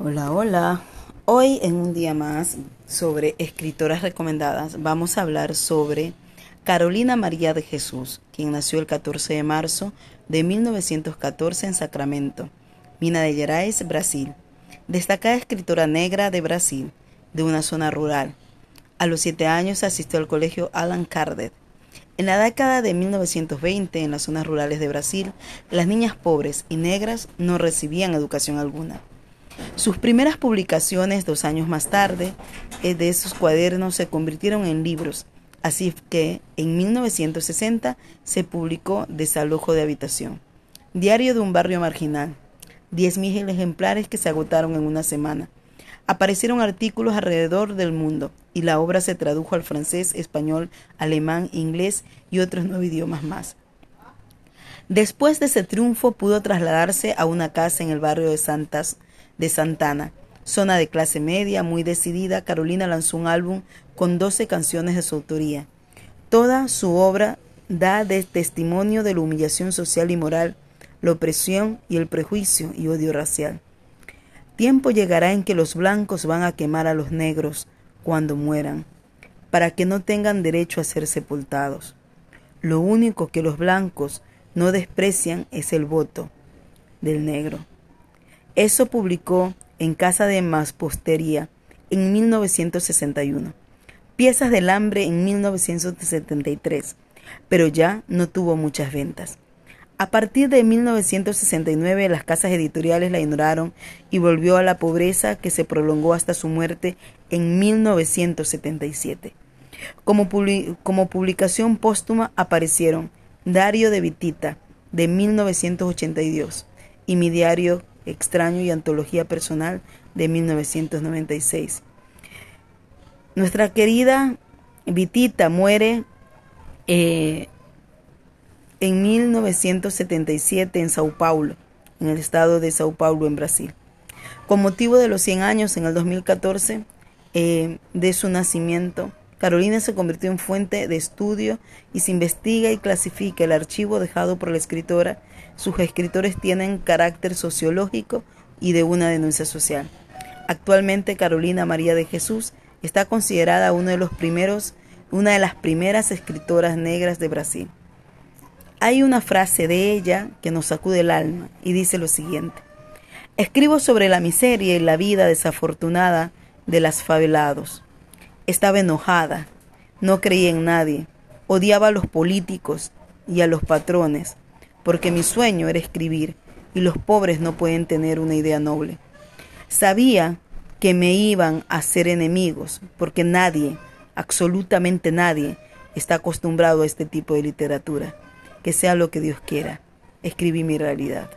Hola, hola. Hoy en un día más sobre escritoras recomendadas vamos a hablar sobre Carolina María de Jesús, quien nació el 14 de marzo de 1914 en Sacramento, Mina de Gerais, Brasil. Destacada escritora negra de Brasil, de una zona rural. A los siete años asistió al colegio Alan Kardec. En la década de 1920, en las zonas rurales de Brasil, las niñas pobres y negras no recibían educación alguna. Sus primeras publicaciones, dos años más tarde, eh, de esos cuadernos se convirtieron en libros, así que en 1960 se publicó Desalojo de Habitación, Diario de un Barrio Marginal, 10.000 ejemplares que se agotaron en una semana. Aparecieron artículos alrededor del mundo y la obra se tradujo al francés, español, alemán, inglés y otros nueve idiomas más. Después de ese triunfo pudo trasladarse a una casa en el barrio de Santas de Santana, zona de clase media, muy decidida, Carolina lanzó un álbum con 12 canciones de su autoría. Toda su obra da de testimonio de la humillación social y moral, la opresión y el prejuicio y odio racial. Tiempo llegará en que los blancos van a quemar a los negros cuando mueran, para que no tengan derecho a ser sepultados. Lo único que los blancos no desprecian es el voto del negro. Eso publicó en Casa de Maspostería en 1961. Piezas del hambre en 1973, pero ya no tuvo muchas ventas. A partir de 1969 las casas editoriales la ignoraron y volvió a la pobreza que se prolongó hasta su muerte en 1977. Como, publicación póstuma aparecieron Dario de Vitita de 1982 y mi diario extraño y antología personal de 1996. Nuestra querida Vitita muere eh, en 1977 en Sao Paulo, en el estado de Sao Paulo, en Brasil. Con motivo de los 100 años en el 2014 eh, de su nacimiento, Carolina se convirtió en fuente de estudio y se investiga y clasifica el archivo dejado por la escritora. Sus escritores tienen carácter sociológico y de una denuncia social. Actualmente Carolina María de Jesús está considerada de los primeros, una de las primeras escritoras negras de Brasil. Hay una frase de ella que nos sacude el alma y dice lo siguiente. Escribo sobre la miseria y la vida desafortunada de las favelados estaba enojada, no creía en nadie, odiaba a los políticos y a los patrones, porque mi sueño era escribir y los pobres no pueden tener una idea noble. Sabía que me iban a ser enemigos, porque nadie, absolutamente nadie, está acostumbrado a este tipo de literatura. Que sea lo que Dios quiera. Escribí mi realidad.